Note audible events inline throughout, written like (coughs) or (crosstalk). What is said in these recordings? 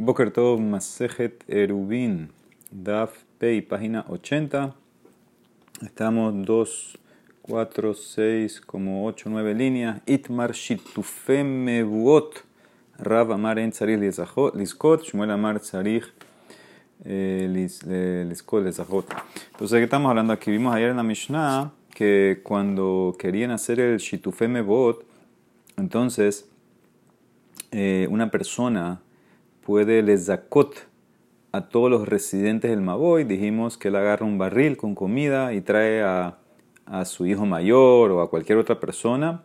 Boker Tov Masejet Erubin, Daf Pei, página 80. Estamos 2, 4, 6, como 8, 9 líneas. Itmar Shitufem Mebuot, Rav Amar En Liskot, Shmuel Amar Tzarich Liskot Lizahot. Entonces, ¿qué estamos hablando aquí? Vimos ayer en la Mishnah que cuando querían hacer el Shitufem Mebuot, entonces eh, una persona puede les zakot a todos los residentes del Maboy. Dijimos que él agarra un barril con comida y trae a, a su hijo mayor o a cualquier otra persona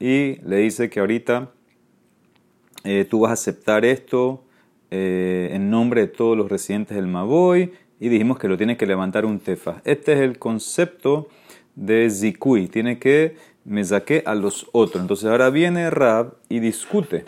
y le dice que ahorita eh, tú vas a aceptar esto eh, en nombre de todos los residentes del Maboy y dijimos que lo tiene que levantar un tefa. Este es el concepto de zikui, tiene que me saque a los otros. Entonces ahora viene Rab y discute.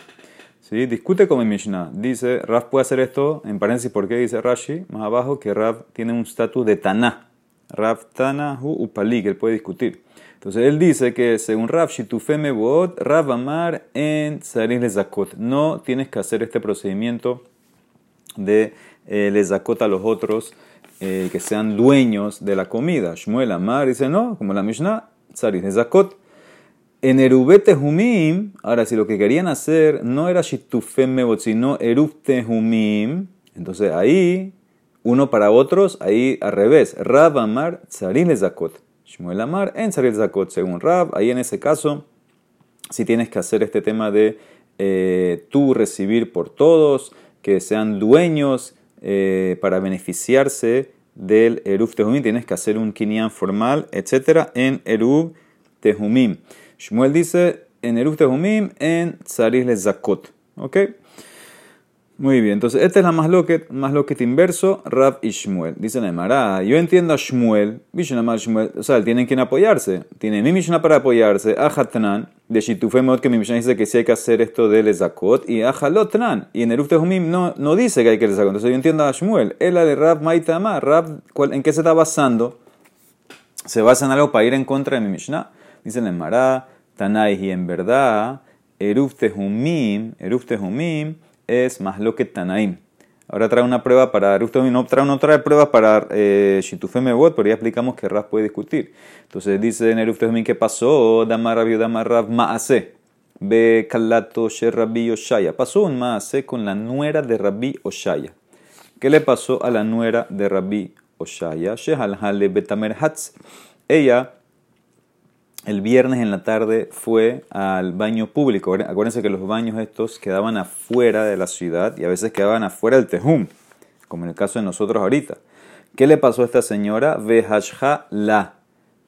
¿Sí? Discute con el Mishnah. Dice, Rab puede hacer esto, en paréntesis, ¿por qué dice Rashi? Más abajo, que Rab tiene un estatus de Taná. Rab Tana Hu Upali, que él puede discutir. Entonces él dice que según Rab, Shitufeme Boot, Rab Amar en Saris Zakot. No tienes que hacer este procedimiento de eh, les Zakot a los otros eh, que sean dueños de la comida. Shmuel Amar dice no, como la Mishnah, Saris Zakot. En Erubete Humim, ahora si lo que querían hacer no era Shitufem Mebot, sino Erubte Humim, entonces ahí, uno para otros, ahí al revés. Rab Amar Tzaril Zakot. Shmuel Amar en Tzaril Zakot, según Rab, ahí en ese caso, si tienes que hacer este tema de eh, tú recibir por todos, que sean dueños eh, para beneficiarse del Erub Tehumim, tienes que hacer un kinyan formal, etc. en Erub Tehumim. Shmuel dice en Eruf Tehumim, en Tzaris le Zakot. ¿Ok? Muy bien, entonces esta es la más loquet, más loquet inverso, Rab y Shmuel. Dice Neymar, yo entiendo a Shmuel, Shmuel, o sea, tienen quien apoyarse. Tiene mi Mishnah para apoyarse, a Hatnan, de Shitufemot, que mi Mishnah dice que sí hay que hacer esto de Lezakot, y a y en Eruf Tehumim no, no dice que hay que Lezakot. Entonces yo entiendo a Shmuel, es la de Rab Maitama, Rab, ¿en qué se está basando? Se basa en algo para ir en contra de mi Mishnah. Dice Neymar, Tanai, y en verdad, Eruf Tehumim, Eruf Tehumim es más lo que Tanaim. Ahora trae una prueba para Eruf Tehumim, no trae, no trae prueba para eh, Shitufeme Bot, pero ya explicamos que Raf puede discutir. Entonces dice en Eruf Tehumim que pasó, Damar Rabbi Damar Rav Maase, Be Kalato Rabbi Oshaya. Pasó un Maase con la nuera de Rabbi Oshaya. ¿Qué le pasó a la nuera de Rabbi Oshaya? Shehal Hale Betamer Hatz. Ella el viernes en la tarde fue al baño público. Acuérdense que los baños estos quedaban afuera de la ciudad y a veces quedaban afuera del Tejum, como en el caso de nosotros ahorita. ¿Qué le pasó a esta señora? Vehashha la.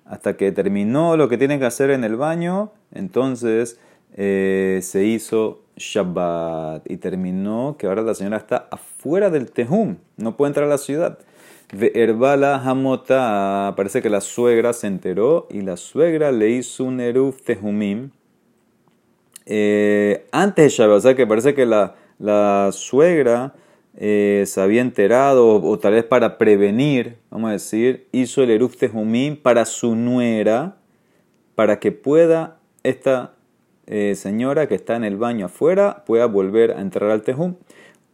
Hasta que terminó lo que tiene que hacer en el baño, entonces eh, se hizo Shabbat y terminó que ahora la señora está afuera del Tejum, no puede entrar a la ciudad. Herbala Hamota, parece que la suegra se enteró y la suegra le hizo un Eruf Tejumim eh, antes de Shabbat. O sea que parece que la, la suegra eh, se había enterado, o, tal vez para prevenir, vamos a decir, hizo el Eruf Tejumim para su nuera, para que pueda esta eh, señora que está en el baño afuera, pueda volver a entrar al Tejum.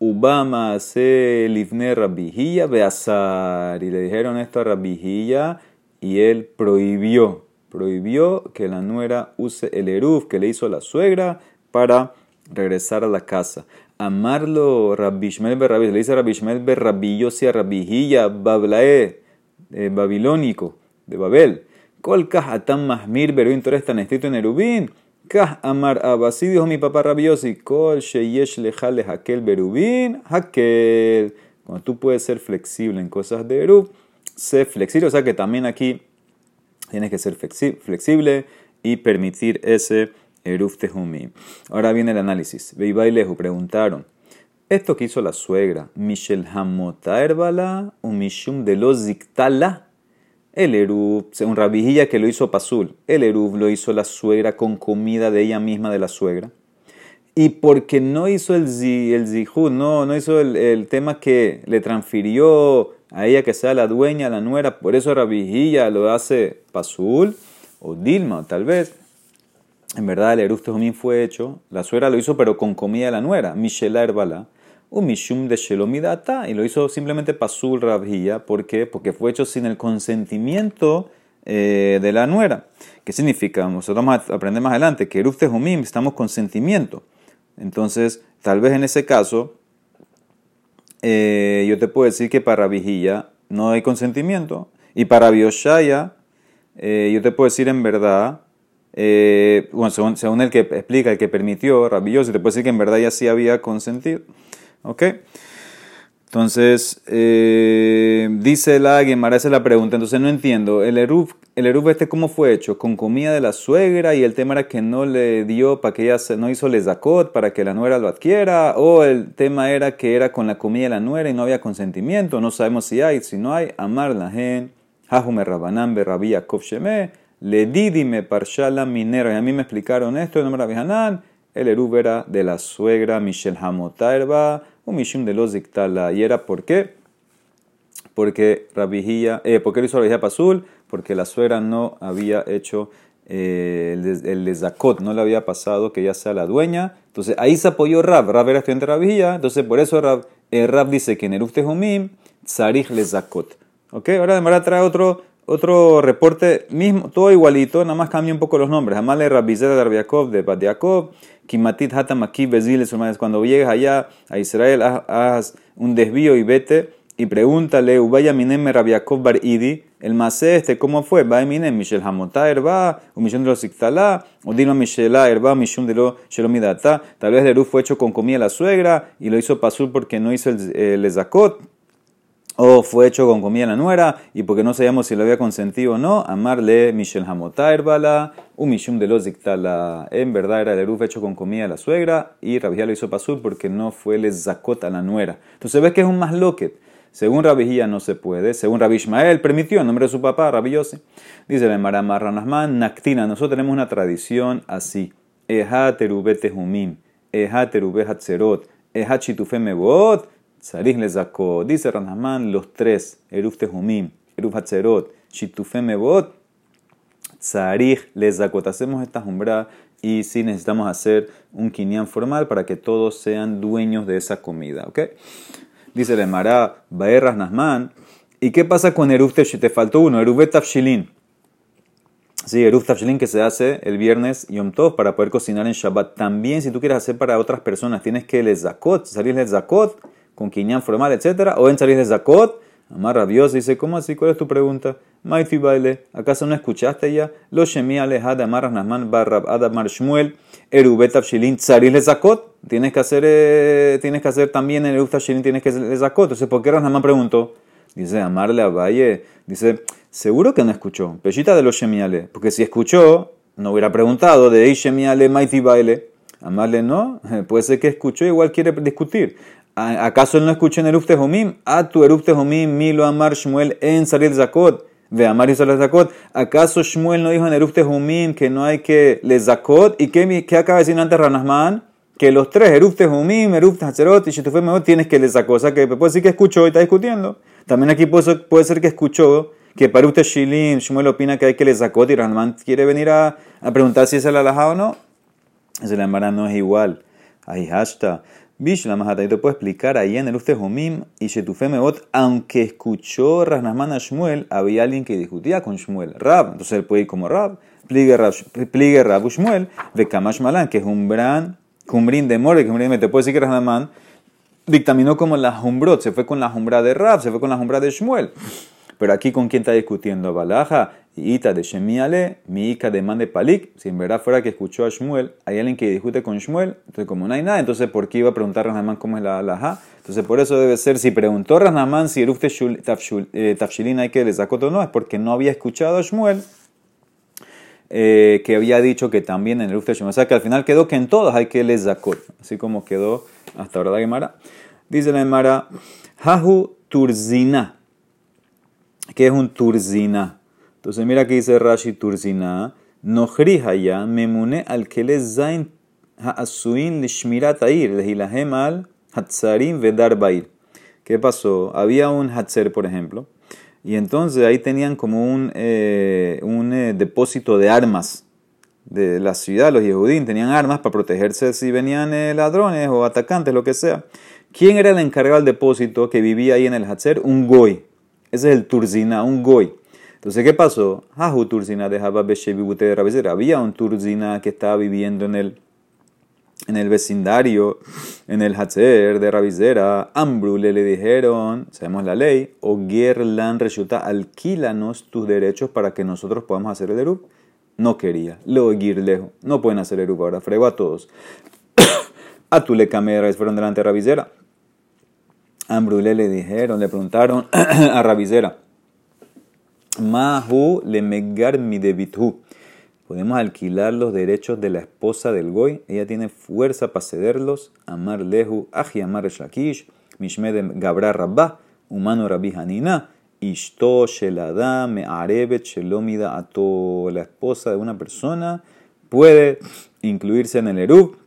Ubama se livne rabijilla beazar. Y le dijeron esto a rabijilla y él prohibió, prohibió que la nuera use el eruf que le hizo la suegra para regresar a la casa. Amarlo Rabishmel Berrabi, le dice Rabishmel Berrabillo si a Rabijilla Bablae, eh, babilónico, de Babel. Kolkah atam mahmir beruin, tú eres tan escrito en Erubín. Kah amar abasi, dijo mi papá rabiosi, kol sheyesh lejale hakel berubin, hakel. Cuando tú puedes ser flexible en cosas de erub, sé flexible. O sea que también aquí tienes que ser flexible y permitir ese eruf tehumi. Ahora viene el análisis. Veiba y Leju preguntaron, ¿esto que hizo la suegra, Michel Hamota Herbala o Mishum de los Ziktala? El Erub, según Rabijilla que lo hizo Pasul, el Erub lo hizo la suegra con comida de ella misma de la suegra. Y porque no hizo el, el zihud, no, no hizo el, tema que le transfirió a ella que sea la dueña, la nuera, por eso Rabijilla lo hace Pasul o Dilma, tal vez. En verdad, el Erub Tejumín fue hecho, la suegra lo hizo, pero con comida de la nuera, Michela Herbala. Un mishum de shelomidata, y lo hizo simplemente pasul rabhia. ¿Por qué? Porque fue hecho sin el consentimiento eh, de la nuera. ¿Qué significa? Nosotros vamos a aprender más adelante que Eruf estamos consentimiento. Entonces, tal vez en ese caso, eh, yo te puedo decir que para Vigilla no hay consentimiento. Y para Bioshaya, eh, yo te puedo decir en verdad, bueno, según, el que explica, el que permitió, Rabilloso, te puedo decir que en verdad ya sí había consentido. ¿Ok? Entonces, eh, dice la Gemara, esa es la pregunta. Entonces, no entiendo. El Eruf, el Eruf este, ¿cómo fue hecho? Con comida de la suegra y el tema era que no le dio para que ella no hizo lezakot para que la nuera lo adquiera. O el tema era que era con la comida de la nuera y no había consentimiento. No sabemos si hay. Si no hay, amar la gen, hajume rabanam berrabia sheme, le didime parshala minera. Y a mí me explicaron esto, el nombre de El Eruf era de la suegra Michel Hamotairba un mishum de los dictala. ¿Y era por qué? Porque Rabijía, eh, ¿por qué lo hizo Rabijía Pasul? Porque la suegra no había hecho eh, el, el no le había pasado que ella sea la dueña. Entonces ahí se apoyó Rab. Rab era estudiante de Rabijía. Entonces por eso Rab, eh, Rab dice que en el Humim, Tsarich Lezakot. ¿Ok? Ahora además trae otro, otro reporte, mismo, todo igualito, nada más cambia un poco los nombres. Amale Rabizera de Rabiakov de Badiakov Kimatit Hatamaki Beziles, cuando llegues allá a Israel, haz un desvío y vete y pregúntale, Ubaya Minem Rabiakov Bar Idi, el masé este, ¿cómo fue? Va Michel Hamotá Herba, un millón de los Iktala, o Dino Michelá Herba, millón de los Shelomidata. Tal vez el fue hecho con comida la suegra y lo hizo Pasul porque no hizo el, el Zakot o fue hecho con comida la nuera, y porque no sabíamos si lo había consentido o no, amarle Michel Hamotair Bala, un Mishum de los dictala. En verdad era el eruf hecho con comida la suegra, y Rabijía lo hizo pasur porque no fue el zakot a la nuera. Entonces ves que es un más loquet. Según Rabijía no se puede, según Rabbi Ishmael permitió en nombre de su papá, Rabbi Dice la Marama Ranasman, Naktina, nosotros tenemos una tradición así. Eha terubete humim, eha terube hatzerot, eha chitufe mebot, Sarich le sacó, dice Ranahman, los tres, Eruf Tehumim, Eruf Hatzerot, Shitufe Mebot, Sarich le sacó. Hacemos esta jumbra y si necesitamos hacer un kinyan formal para que todos sean dueños de esa comida, ¿ok? Dice le Mará, Baerras Nasman, ¿y qué pasa con Eruf Te faltó uno, Eruf Tafshilin. Sí, Eruf Tafshilin que se hace el viernes Yom Tov para poder cocinar en Shabbat. También, si tú quieres hacer para otras personas, tienes que les zakot, salir les zakot con quiñán formal, etc. O en salir de Zakot, Amar rabioso, dice, ¿cómo así? ¿Cuál es tu pregunta? Maiti baile, ¿acaso no escuchaste ya? Lo shemi alejada amar nasman barrab adamar shmuel, erubet shilin tzaris le zakot. Tienes que hacer, eh, tienes que hacer también en erubet shilin, tienes que le zakot. Entonces, ¿por qué Rasnaman preguntó? Dice, amarle a Valle, dice, seguro que no escuchó. Pellita de los shemiale, porque si escuchó, no hubiera preguntado de shemiale maiti baile. Amarle no, (laughs) puede ser que escuchó, igual quiere discutir. ¿Acaso él no escuchó en Eruf Tehomim? A tu Eruf Tehomim, Milo Amar Shmuel en Salir Zakot. Ve Amar y Zakot. ¿Acaso Shmuel no dijo en Eruf Tehomim que no hay que le Zakot? ¿Y qué, qué acaba de decir antes Ranasman? Que los tres, Eruf Tehomim, Eruf Hazerot y Mejor, tienes que le Zakot. O sea que puede decir que escuchó y está discutiendo. También aquí puede ser, puede ser que escuchó que para usted Shilin, Shmuel opina que hay que le Zakot y Ranasman quiere venir a, a preguntar si es el alajá o no. Ese la no es igual. Ahí hashtag. Bish la Mahata, te puedo explicar ahí en el Ufte Homim y Shetufemebot, aunque escuchó Rasnasman a Shmuel, había alguien que discutía con Shmuel, Rab, entonces él puede ir como Rab, pligue Rab, Shmuel, de Kamash Malan, que es un gran cumbrín de More, que te puedo decir que Rasnasman dictaminó como la Jumbrot, se fue con la Jumbra de Rab, se fue con la Jumbra de Shmuel. Pero aquí con quién está discutiendo Balaja, Ita de Shemiale, mi Ika de Palik. Si en verdad fuera que escuchó a Shmuel, hay alguien que discute con Shmuel, entonces como no hay nada, entonces ¿por qué iba a preguntar a Rasnaman cómo es la Alaha? Entonces por eso debe ser, si preguntó Rasnaman si Eruf eh, Tafshilin hay que le sacó o no, es porque no había escuchado a Shmuel. Eh, que había dicho que también en el Uf O sea que al final quedó que en todos hay que les zakot. Así como quedó hasta ahora la Gemara. Dice la Gemara, Hahu Turzina. ¿Qué es un turzina? Entonces mira que dice Rashi turzina. ya memune al que les zain ha'asuin lishmirat air, lehilahem al hatzarim vedar bair. ¿Qué pasó? Había un hatzer, por ejemplo, y entonces ahí tenían como un, eh, un eh, depósito de armas de la ciudad, los Yehudim tenían armas para protegerse si venían eh, ladrones o atacantes, lo que sea. ¿Quién era el encargado del depósito que vivía ahí en el Hatzer? Un goy. Ese es el turzina, un goy. Entonces, ¿qué pasó? Había un turzina que estaba viviendo en el, en el vecindario, en el Hatzer de Rabizera. Ambrule le dijeron, sabemos la ley, o Gerlan resulta, alquílanos tus derechos para que nosotros podamos hacer el Erup. No quería. Lo lejos. No pueden hacer Erup ahora. Frego a todos. (coughs) a tu le fueron delante de Rabizera. Ambrule le dijeron, le preguntaron (coughs) a Rabizera. Mahu le megar mi debithu. Podemos alquilar los derechos de la esposa del Goy. Ella tiene fuerza para cederlos. Amar lehu, aji amar shakish, mishmed gabra rabba, humano rabbi hanina, ishto shelada me arebet shelomida ato. La esposa de una persona puede incluirse en el erub,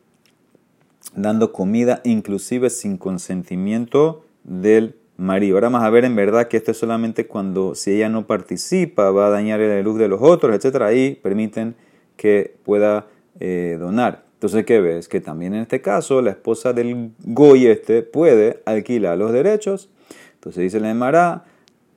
dando comida inclusive sin consentimiento del marido. Ahora vamos a ver en verdad que esto es solamente cuando si ella no participa va a dañar la luz de los otros, etcétera. Ahí permiten que pueda eh, donar. Entonces, ¿qué ves? Que también en este caso la esposa del goy este puede alquilar los derechos. Entonces dice la Emara,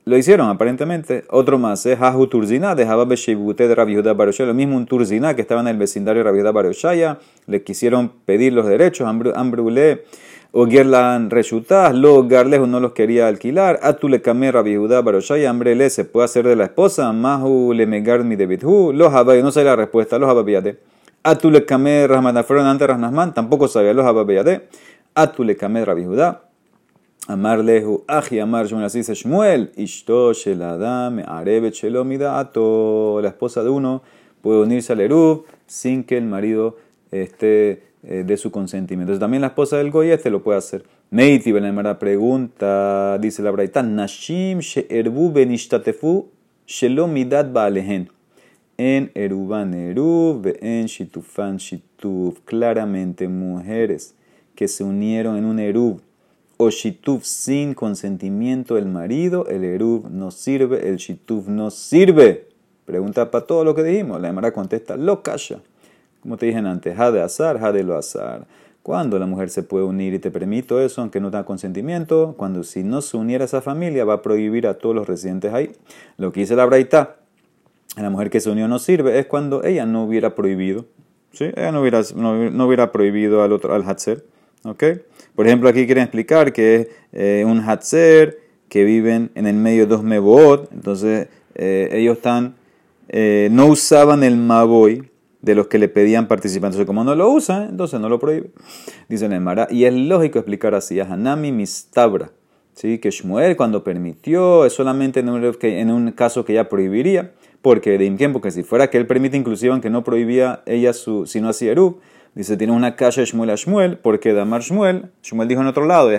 lo hicieron aparentemente. Otro más es Hahu Turzina, dejaba Beshebute de Rabbi Baroshaya, lo mismo un Turzina que estaba en el vecindario de Rabbi Baroshaya, le quisieron pedir los derechos, Ambrule o Gerlan Reshutah, lo Garlejo no los quería alquilar, Atule Kamer Rabbi Baroshaya, Ambrele se puede hacer de la esposa, Mahu le megar mi debithu, los Habay, no sé la respuesta, los Hababiyate. Atule Kamer Rahmanafron ante Rasnasman, tampoco sabía los Hababiyate. Atule Kamer Rabbi Judá. Amar lehu, aji amar así dice Shmuel, ishto sheladam, arebet shelomida, ato, la esposa de uno puede unirse al Erub sin que el marido esté eh, de su consentimiento. Entonces también la esposa del Goy este lo puede hacer. Meiti la pregunta, dice la Braita, Nashim she'erbu benishtatefu shelomidat ba'alehen. En eruban erub, en shitufan shituf. Claramente mujeres que se unieron en un erub o shituf sin consentimiento del marido, el erub no sirve, el shituf no sirve. Pregunta para todo lo que dijimos. La Emara contesta, lo calla. Como te dije antes, ha de azar, ha de lo azar. Cuando la mujer se puede unir y te permito eso, aunque no tenga consentimiento, cuando si no se uniera esa familia va a prohibir a todos los residentes ahí. Lo que dice la Braita, la mujer que se unió no sirve, es cuando ella no hubiera prohibido. ¿sí? Ella no hubiera, no, hubiera prohibido al otro, al Hatzer. ¿Okay? Por ejemplo, aquí quieren explicar que es eh, un Hatzer que viven en el medio de dos Mebot, entonces eh, ellos están, eh, no usaban el Maboy de los que le pedían participar. Entonces, como no lo usan, entonces no lo prohíbe. Dice Mara, y es lógico explicar así, Hanami mistabra, ¿sí? que Shmuel cuando permitió es solamente en un, caso que ella prohibiría, porque de tiempo que si fuera que él permite inclusive aunque no prohibía ella su, si no hacía dice, tiene una calle Shmuel a Shmuel, porque Damar Shmuel, Shmuel dijo en otro lado,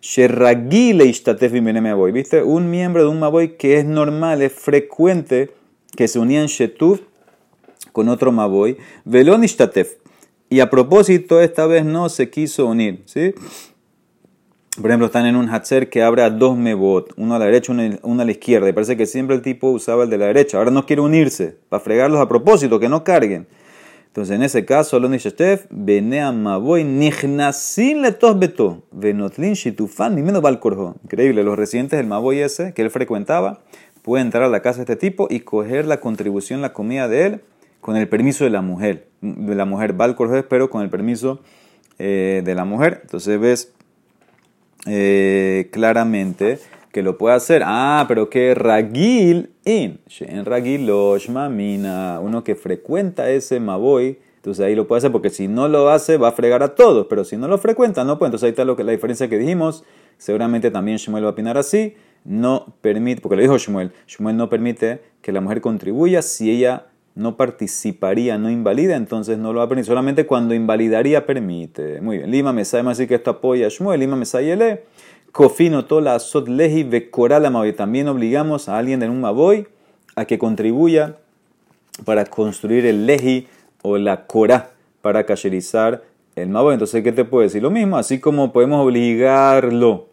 Sherragile Ishtatef Maboy, ¿viste? Un miembro de un Maboy que es normal, es frecuente que se unía en Shetuf con otro Maboy, Velón Y a propósito, esta vez no se quiso unir, ¿sí? Por ejemplo, están en un Hatzer que abre a dos Mebot, uno a la derecha, uno a la izquierda. Y parece que siempre el tipo usaba el de la derecha. Ahora no quiere unirse, para fregarlos a propósito, que no carguen. Entonces, en ese caso, lo Shetef, Benea Maboy, Nignasin Letos Beto, Venotlin Shitufan, ni menos Balcorjo. Increíble, los residentes del Maboy ese que él frecuentaba, pueden entrar a la casa de este tipo y coger la contribución, la comida de él con el permiso de la mujer, de la mujer al pero con el permiso eh, de la mujer. Entonces ves eh, claramente que lo puede hacer. Ah, pero que ragil in, en ragil mamina, uno que frecuenta ese maboy, entonces ahí lo puede hacer porque si no lo hace va a fregar a todos, pero si no lo frecuenta no puede. Entonces ahí está lo que, la diferencia que dijimos. Seguramente también Shmuel va a opinar así. No permite, porque lo dijo Shmuel, Shmuel no permite que la mujer contribuya si ella no participaría, no invalida, entonces no lo va a permitir. Solamente cuando invalidaría permite. Muy bien. Lima me así que esto apoya a Shmuel. Lima sabe Cofino tola sot leji vekoral maboy. También obligamos a alguien de un maboy a que contribuya para construir el leji o la cora para cacherizar el maboy. Entonces, ¿qué te puedo decir? Lo mismo, así como podemos obligarlo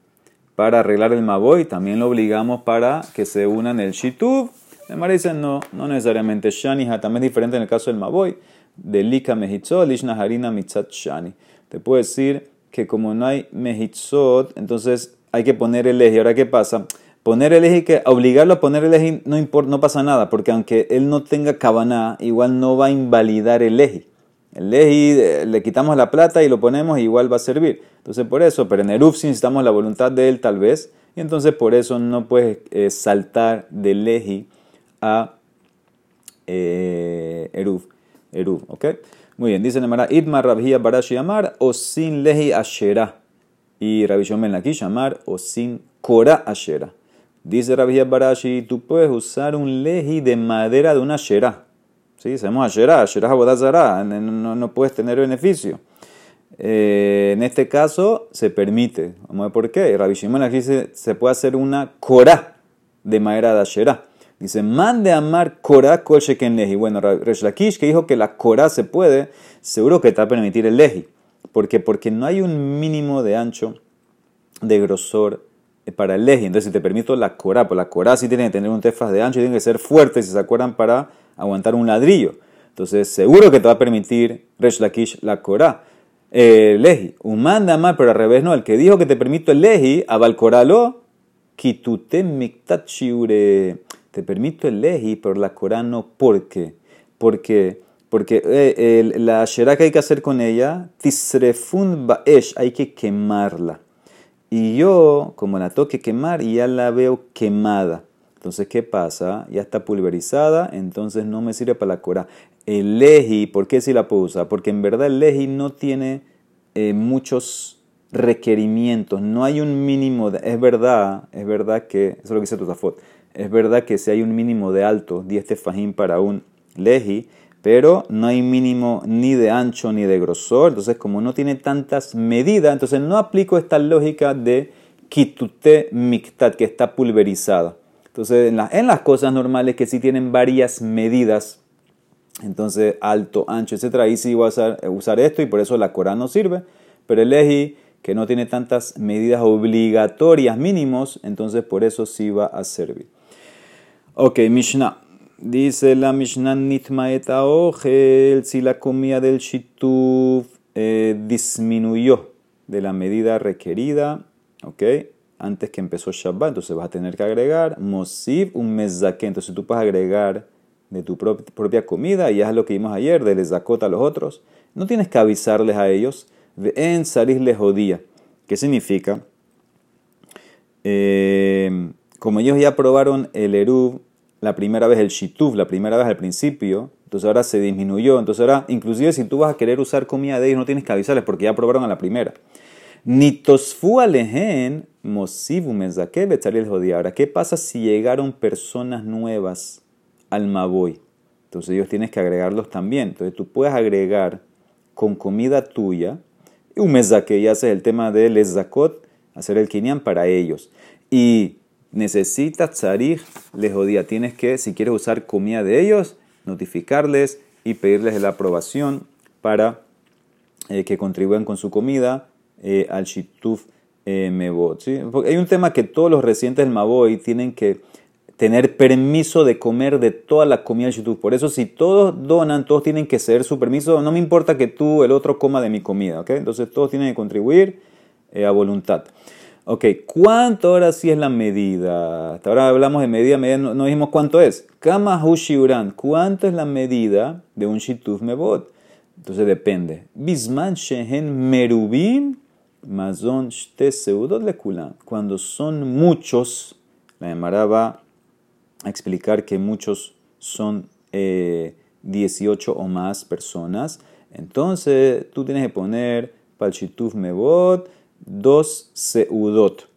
para arreglar el maboy, también lo obligamos para que se unan el shitub Emara dice no, no necesariamente. Shani también es diferente en el caso del Maboy. De Lika Mejitzo, Lishna Harina Mitzat Shani. Te puedo decir que como no hay mehitzot, entonces hay que poner el eje. Ahora, ¿qué pasa? Poner el eje, que obligarlo a poner el eje no, importa, no pasa nada, porque aunque él no tenga cabana, igual no va a invalidar el eje. El eje le quitamos la plata y lo ponemos igual va a servir. Entonces por eso, pero en Eruf necesitamos la voluntad de él tal vez, y entonces por eso no puedes eh, saltar del eje a eh, Eruf. Eruf, ¿ok? Muy bien, dice Nemara, Idmar Rabhia Barashi Amar, o sin lehi ashera. Y Shomel Lakish Amar, o sin Kora ashera. Dice Rabhia Barashi, tú puedes usar un leji de madera de una ashera. Sí, sabemos ashera, ashera abodazara, no, no puedes tener beneficio. Eh, en este caso se permite. Vamos a ver por qué. Rabbi Shimon dice se puede hacer una Korah de madera de ashera. Dice, mande amar Korah kol sheken leji. Bueno, Resh Lakish que dijo que la Korah se puede, seguro que te va a permitir el leji. ¿Por qué? Porque no hay un mínimo de ancho, de grosor eh, para el leji. Entonces, si te permito la Korah, pues la Korah sí tiene que tener un tefas de ancho y tiene que ser fuerte, si se acuerdan, para aguantar un ladrillo. Entonces, seguro que te va a permitir Resh Lakish la Korah. Eh, leji, un manda amar, pero al revés no. El que dijo que te permito el leji, abalcoralo, kitute miktat shiure te permito el leji, pero la Corán no. ¿Por qué? Porque, porque eh, la shera que hay que hacer con ella, tisrefun baesh, hay que quemarla. Y yo, como la toque quemar, ya la veo quemada. Entonces, ¿qué pasa? Ya está pulverizada, entonces no me sirve para la Corán. El leji, ¿por qué si la puedo usar? Porque en verdad el leji no tiene eh, muchos requerimientos, no hay un mínimo, de, es verdad, es verdad que, eso es lo que dice Tosafot, es verdad que si hay un mínimo de alto, 10 tefajín para un leji, pero no hay mínimo ni de ancho ni de grosor. Entonces, como no tiene tantas medidas, entonces no aplico esta lógica de kitute miktat, que está pulverizada. Entonces, en, las cosas normales que sí tienen varias medidas, entonces alto, ancho, etc., ahí sí voy a usar, esto y por eso la Corán no sirve. Pero el leji que no tiene tantas medidas obligatorias mínimos, entonces por eso sí va a servir. Ok, Mishnah. Dice la Mishnah Nitmaeta Ogel, si la comida del Shituf eh, disminuyó de la medida requerida, ok, antes que empezó Shabbat, entonces vas a tener que agregar Mosif un Mezake. Entonces tú puedes agregar de tu propia comida, y es lo que vimos ayer, de Lezakot a los otros. No tienes que avisarles a ellos. En Saris les jodía. ¿Qué significa? Eh, como ellos ya probaron el Eruv la primera vez el shituf, la primera vez al principio, entonces ahora se disminuyó. Entonces ahora, inclusive si tú vas a querer usar comida de ellos, no tienes que avisarles porque ya probaron a la primera. Ni tosfu alehen mosivu el jodía. Ahora, ¿qué pasa si llegaron personas nuevas al maboy? Entonces ellos tienes que agregarlos también. Entonces tú puedes agregar con comida tuya un mezaque, ya haces el tema del zakot, hacer el kinyan para ellos. Y necesitas tzarich les jodía. Tienes que, si quieres usar comida de ellos, notificarles y pedirles la aprobación para eh, que contribuyan con su comida eh, al shituf eh, mebot. hay un tema que todos los residentes del Maboy tienen que tener permiso de comer de toda la comida del shituf. Por eso si todos donan, todos tienen que ceder su permiso. No me importa que tú, el otro, coma de mi comida. Entonces todos tienen que contribuir a voluntad. Ok, ¿cuánto ahora sí es la medida? Hasta ahora hablamos de medida, medida no, dijimos cuánto es. Kama Uran, ¿cuánto es la medida de un Shituf Mebot? Entonces depende. Bisman Shehen Merubim Mazon Shte Seudot Lekulan. Cuando son muchos, la Emara va a explicar que muchos son 18 eh, o más personas. Entonces tú tienes que poner Shituf Mebot dos seudot.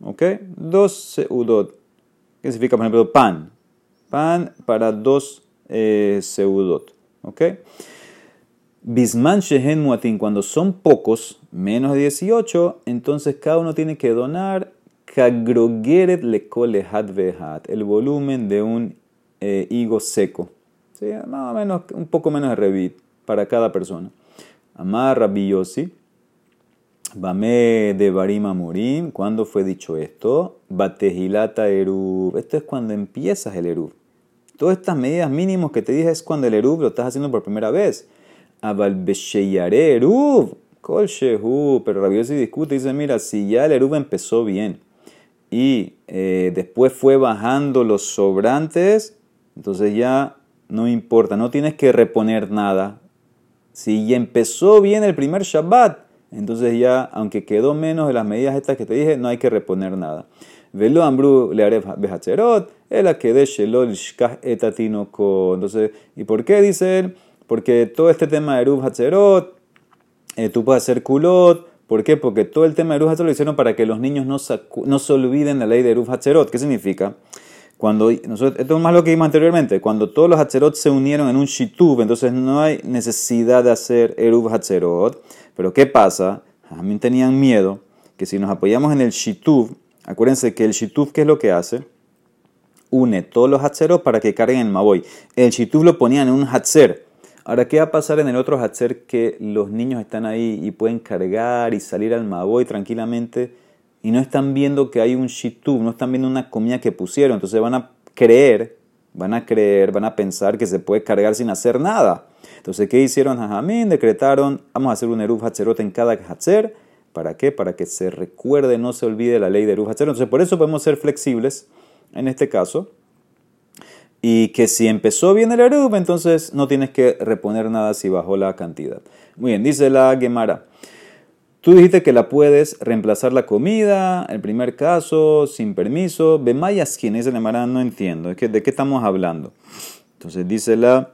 ¿Ok? Dos seudot. ¿Qué significa, por ejemplo, pan? Pan para dos eh, seudot. ¿Ok? Bisman shehen muatin, cuando son pocos, menos de 18, entonces cada uno tiene que donar kagrogeret lekolehat vehat, el volumen de un eh, higo seco. ¿Sí? Más o menos, un poco menos de revit para cada persona. Amar Rabbi Bame de Barima Murim, ¿cuándo fue dicho esto? Batejilata Erub. Esto es cuando empiezas el Erub. Todas estas medidas mínimos que te dije es cuando el Erub lo estás haciendo por primera vez. Abalbesheyare Erub. Kol Shehu, pero Rabbi Yossi discute y dice, mira, si ya el Eruv empezó bien y eh, después fue bajando los sobrantes, entonces ya no importa, no tienes que reponer nada. Si ya empezó bien el primer Shabbat, entonces ya, aunque quedó menos de las medidas estas que te dije, no hay que reponer nada. Velo ambru le behatzerot, el de shelol shkah etatinoko. Entonces, ¿y por qué dice él? Porque todo este tema de Eruv Hatzerot, eh, tú puedes hacer culot. ¿Por qué? Porque todo el tema de Eruv Hatzerot lo hicieron para que los niños no, no se olviden la ley de Eruv Hatzerot. ¿Qué significa? Cuando esto es más lo que vimos anteriormente. Cuando todos los Hatzerot se unieron en un Shitub, entonces no hay necesidad de hacer Eruv Hatzerot. Pero ¿qué pasa? Mí tenían miedo que si nos apoyamos en el Shitub, acuérdense que el Shitub, ¿qué es lo que hace? Une todos los Hatzerot para que carguen el Maboy. El Shitub lo ponían en un Hatzer. Ahora, ¿qué va a pasar en el otro Hatzer que los niños están ahí y pueden cargar y salir al Maboy tranquilamente y no están viendo que hay un Shitub, no están viendo una comida que pusieron? Entonces van a creer, van a creer, van a pensar que se puede cargar sin hacer nada. Entonces, ¿qué hicieron? Decretaron, vamos a hacer un Eruv Hatzerote en cada Hatzer. ¿Para qué? Para que se recuerde, no se olvide la ley de Eruv Hatzerot. Entonces, por eso podemos ser flexibles en este caso y que si empezó bien el Eruv, entonces no tienes que reponer nada si bajó la cantidad. Muy bien, dice la Gemara. Tú dijiste que la puedes reemplazar la comida, el primer caso, sin permiso. Bemayas, ¿quién es Gemara? No entiendo. ¿De qué estamos hablando? Entonces dice la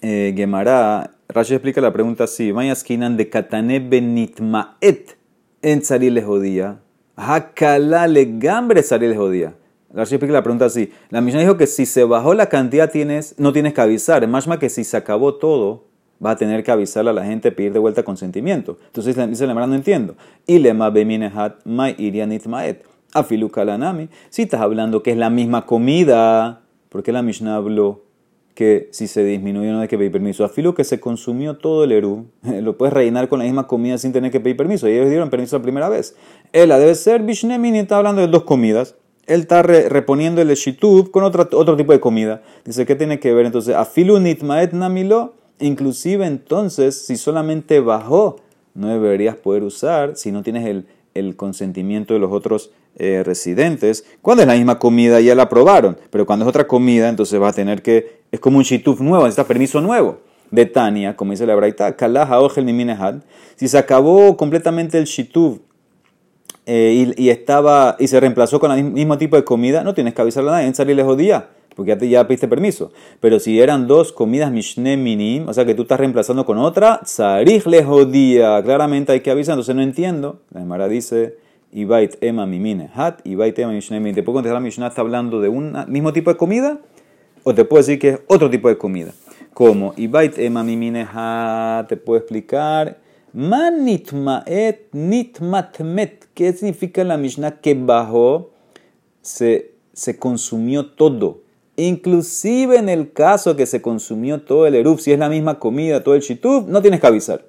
eh, Gemara. Rashi explica la pregunta así. Mayas kinan de katane benitmaet en tzari jodía. Hakala le gambre tzari jodía. Rashi explica la pregunta así. La Mishnah dijo que si se bajó la cantidad tienes, no tienes que avisar. Es más que si se acabó todo, va a tener que avisarle a la gente, pedir de vuelta consentimiento. Entonces dice la no entiendo. Ilema beminehat mai. Si estás hablando que es la misma comida, ¿por qué la Mishnah habló que si se disminuyó no hay que pedir permiso? Afilu que se consumió todo el eru, (laughs) lo puedes rellenar con la misma comida sin tener que pedir permiso. Y ellos dieron permiso la primera vez. Ella debe ser Bishnemini, está hablando de dos comidas él está reponiendo el shitub con otro, otro tipo de comida. Dice, ¿qué tiene que ver? Entonces, afilu nitmaet namilo, inclusive entonces, si solamente bajó, no deberías poder usar si no tienes el, el consentimiento de los otros eh, residentes. Cuando es la misma comida, ya la aprobaron, pero cuando es otra comida, entonces va a tener que, es como un shitub nuevo, necesita permiso nuevo. De Tania, como dice la Braita, kalaha ojel miminehad. Si se acabó completamente el shitub eh, y, estaba, y se reemplazó con el mismo tipo de comida, no tienes que avisarle a nadie, en salir lejos día, porque ya, ya pediste permiso. Pero si eran dos comidas mishne minim, o sea que tú estás reemplazando con otra, sarij día, claramente hay que avisar, entonces no entiendo. La Emara dice, Ibait ema mimine hat, Ibait ema mishne minim. ¿Te puedo contestar, Mishnah está hablando de un mismo tipo de comida? O te puedo decir que es otro tipo de comida. ¿Cómo? Ibait ema mimine hat, te puedo explicar. Man nitmaet nitmatmet. ¿Qué significa la Mishnah que bajó? Se, se consumió todo. Inclusive en el caso que se consumió todo el eruf, si es la misma comida, todo el shitub, no tienes que avisar.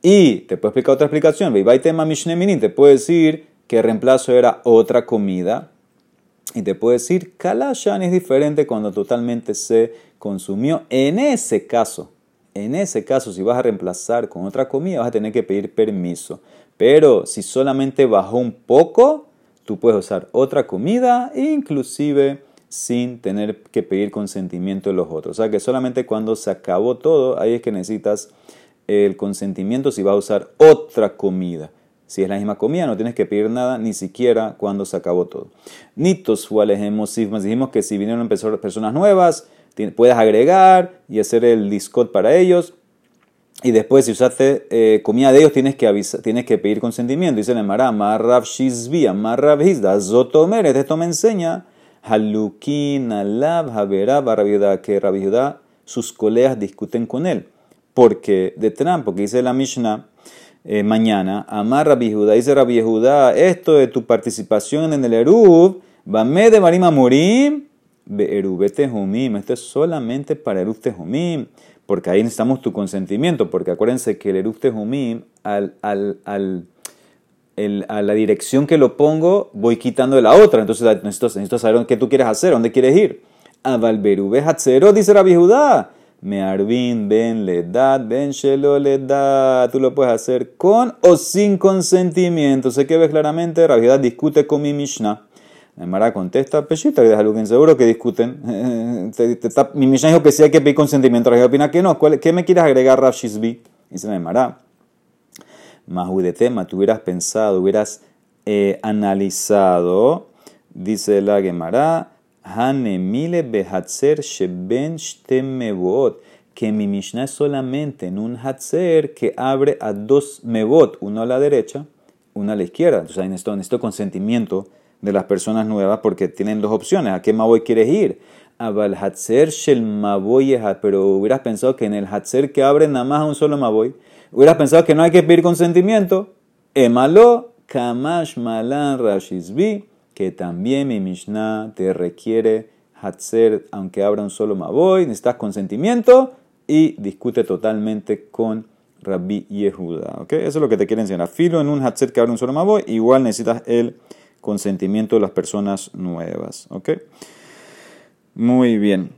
Y te puedo explicar otra explicación. tema Te puedo decir que el reemplazo era otra comida. Y te puedo decir, Kalashan es diferente cuando totalmente se consumió. En ese caso, en ese caso, si vas a reemplazar con otra comida, vas a tener que pedir permiso. Pero si solamente bajó un poco, tú puedes usar otra comida, inclusive sin tener que pedir consentimiento de los otros. O sea que solamente cuando se acabó todo, ahí es que necesitas el consentimiento si vas a usar otra comida. Si es la misma comida, no tienes que pedir nada, ni siquiera cuando se acabó todo. Nitos hemos dijimos que si vinieron personas nuevas, puedes agregar y hacer el discot para ellos. Y después, si usaste eh, comida de ellos, tienes que, tienes que pedir consentimiento. Dice el Mará, Marrav Shizvia, Marrav Hizda, Zotomer. Esto me enseña, Halukin, Alab, Haberab, que Rabbi sus colegas discuten con él. Porque, de Trump, porque dice la Mishnah, eh, mañana, Amar Rabbi dice Rabbi esto de tu participación en el Eruv, Bame de Marima Murim, Beerubete Humim. Esto es solamente para Erufte Humim, porque ahí necesitamos tu consentimiento, porque acuérdense que el Erufte Humim, al, al, al a la dirección que lo pongo, voy quitando la otra. Entonces necesito, necesito saber qué tú quieres hacer, dónde quieres ir. A Valberube Hatzero, dice Rabbi Judá. me arvin ben ledad, ben shelo ledad. Tú lo puedes hacer con o sin consentimiento. Sé que ves claramente, Rabiedad discute con mi Mishnah. Mara contesta, Peshita, que es seguro que discuten. (laughs) mi Mishnah dijo que sí hay que pedir consentimiento. Rabiedad opina que no. ¿Qué me quieres agregar, Rav Shizbi? Dice Mara. De tema, tú hubieras pensado, hubieras eh, analizado, dice la Gemara, Hanemile behatzer sheben mevot, que mi Mishnah es solamente en un hatzer que abre a dos mevot, uno a la derecha, uno a la izquierda. Entonces necesito, necesito consentimiento de las personas nuevas porque tienen dos opciones. ¿A qué Maboy quieres ir? A Hatzer Shel Maboy, pero hubieras pensado que en el Hatzer que abre nada más a un solo Maboy, hubieras pensado que no hay que pedir consentimiento. Emalo, Kamash Malan Rashizbi que también mi Mishnah te requiere Hatzer, aunque abra un solo Maboy, necesitas consentimiento y discute totalmente con Rabbi Yehuda. ¿okay? Eso es lo que te quiere enseñar. Filo en un Hatzer que abre un solo Maboy, igual necesitas el consentimiento de las personas nuevas. ¿okay? Muy bien.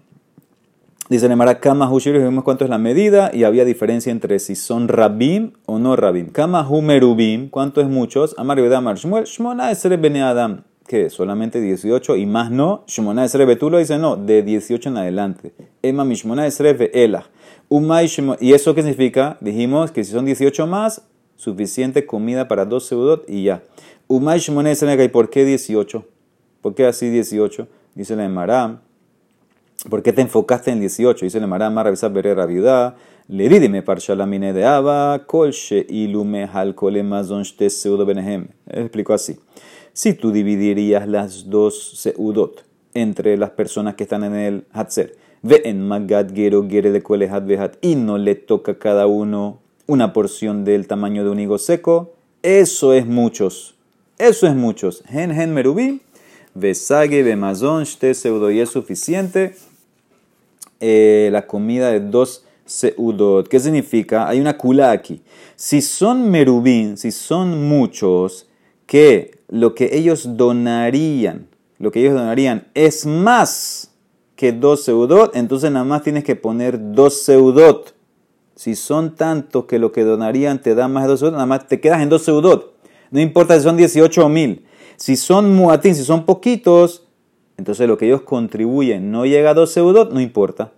Dice Nemara Kama Hushir, vimos cuánto es la medida y había diferencia entre si son Rabim o no Rabim. Kama Humerubim, ¿cuánto es muchos? Amar Yudamar Shmuel, Shmona Esre Bene Adam que solamente 18 y más no, Shemona Esreve, tú lo dices no, de 18 en adelante. Emma Mishmona Esreve, Ela. ¿Y eso qué significa? Dijimos que si son 18 más, suficiente comida para dos seudot y ya. Umay Shemona ¿y por qué 18? ¿Por qué así 18? Dice la. ¿Por qué te enfocaste en 18? Dice la Emara, Marravisa Berera Viuda. Le dime parshalamine de Aba, colche ilume halkole mazon shte seudo benehem. Explico así. Si tú dividirías las dos seudot entre las personas que están en el Hatzer, ve en Magad Gero Gere de Vehat y no le toca a cada uno una porción del tamaño de un higo seco, eso es muchos. Eso es muchos. Gen Gen Merubí, Vesage Bemazon Shte Seudo y es suficiente eh, la comida de dos seudot. ¿Qué significa? Hay una kula aquí. Si son merubín, si son muchos, que lo que ellos donarían, lo que ellos donarían es más que dos seudot, entonces nada más tienes que poner dos seudot. Si son tantos que lo que donarían te da más de dos seudot, nada más te quedas en dos seudot. No importa si son 18 o mil. Si son muatín, si son poquitos, entonces lo que ellos contribuyen no llega a dos seudot, no importa.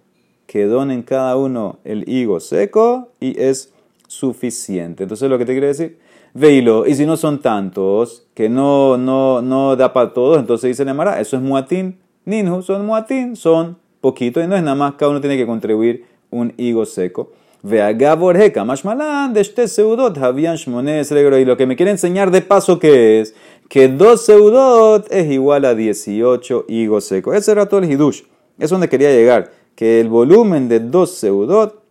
Que donen cada uno el higo seco y es suficiente. Entonces lo que te quiere decir, Veilo, y si no son tantos, que no, no, no da para todos, entonces dice Nemara, eso es muatín. Ninhu son muatín, son poquitos, y no es nada más, cada uno tiene que contribuir un higo seco. Veagaborheka, mashmalan, de este seudot, habían y lo que me quiere enseñar de paso que es que dos seudot es igual a 18 higos secos. Ese era todo el hidush. Es donde quería llegar, que el volumen de dos seudot,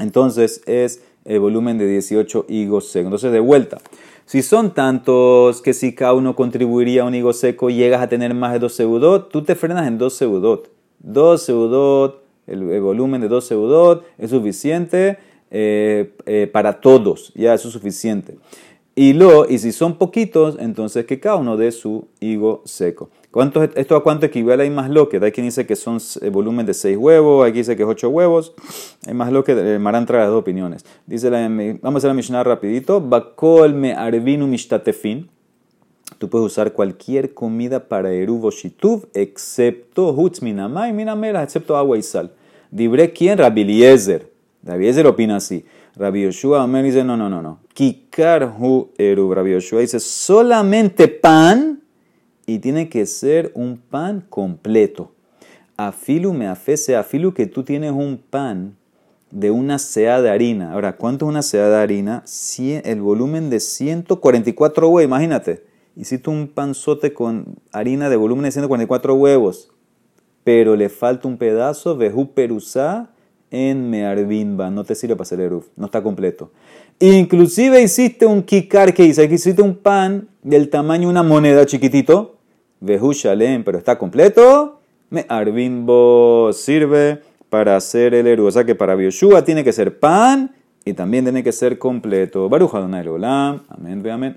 entonces es el volumen de 18 higos secos. Entonces, de vuelta, si son tantos que si cada uno contribuiría a un higo seco, llegas a tener más de dos seudot, tú te frenas en dos seudot. Dos seudot, el, volumen de dos seudot es suficiente eh, eh, para todos, ya eso es suficiente. Y, lo, y si son poquitos, entonces que cada uno dé su higo seco. ¿Cuánto, ¿Esto a cuánto equivale? Hay más lo que. Hay quien dice que son eh, volumen de 6 huevos, aquí dice que es 8 huevos. Hay más lo que. Eh, Marán trae las dos opiniones. Dice la, vamos a hacer la Mishnah rapidito. Bakol me arvinu mishtatefin. Tú puedes usar cualquier comida para eruvo shituv, excepto hutz minamay, minamela, excepto agua y sal. Dibre quién? Rabbi Eliezer. Rabbi Eliezer opina así. Rabbi Yoshua dice, no, no, no, no. Kikar hu eruv. Rabbi Yoshua dice, solamente pan y tiene que ser un pan completo. Afilu me afese, afilu que tú tienes un pan de una sea de harina. Ahora, ¿cuánto es una sea de harina? el volumen de 144 huevos, imagínate. Hiciste un panzote con harina de volumen de 144 huevos, pero le falta un pedazo de perusá en mearbinba. No te sirve para hacer eruf, no está completo. Inclusive hiciste un kikar que hice, hiciste un pan del tamaño de una moneda chiquitito, Vehu Shalem, pero está completo, me Arbimbo sirve para hacer el héroe. O sea que para Bioshua tiene que ser pan y también tiene que ser completo. Baruch Adonai Olam. Amén, amén.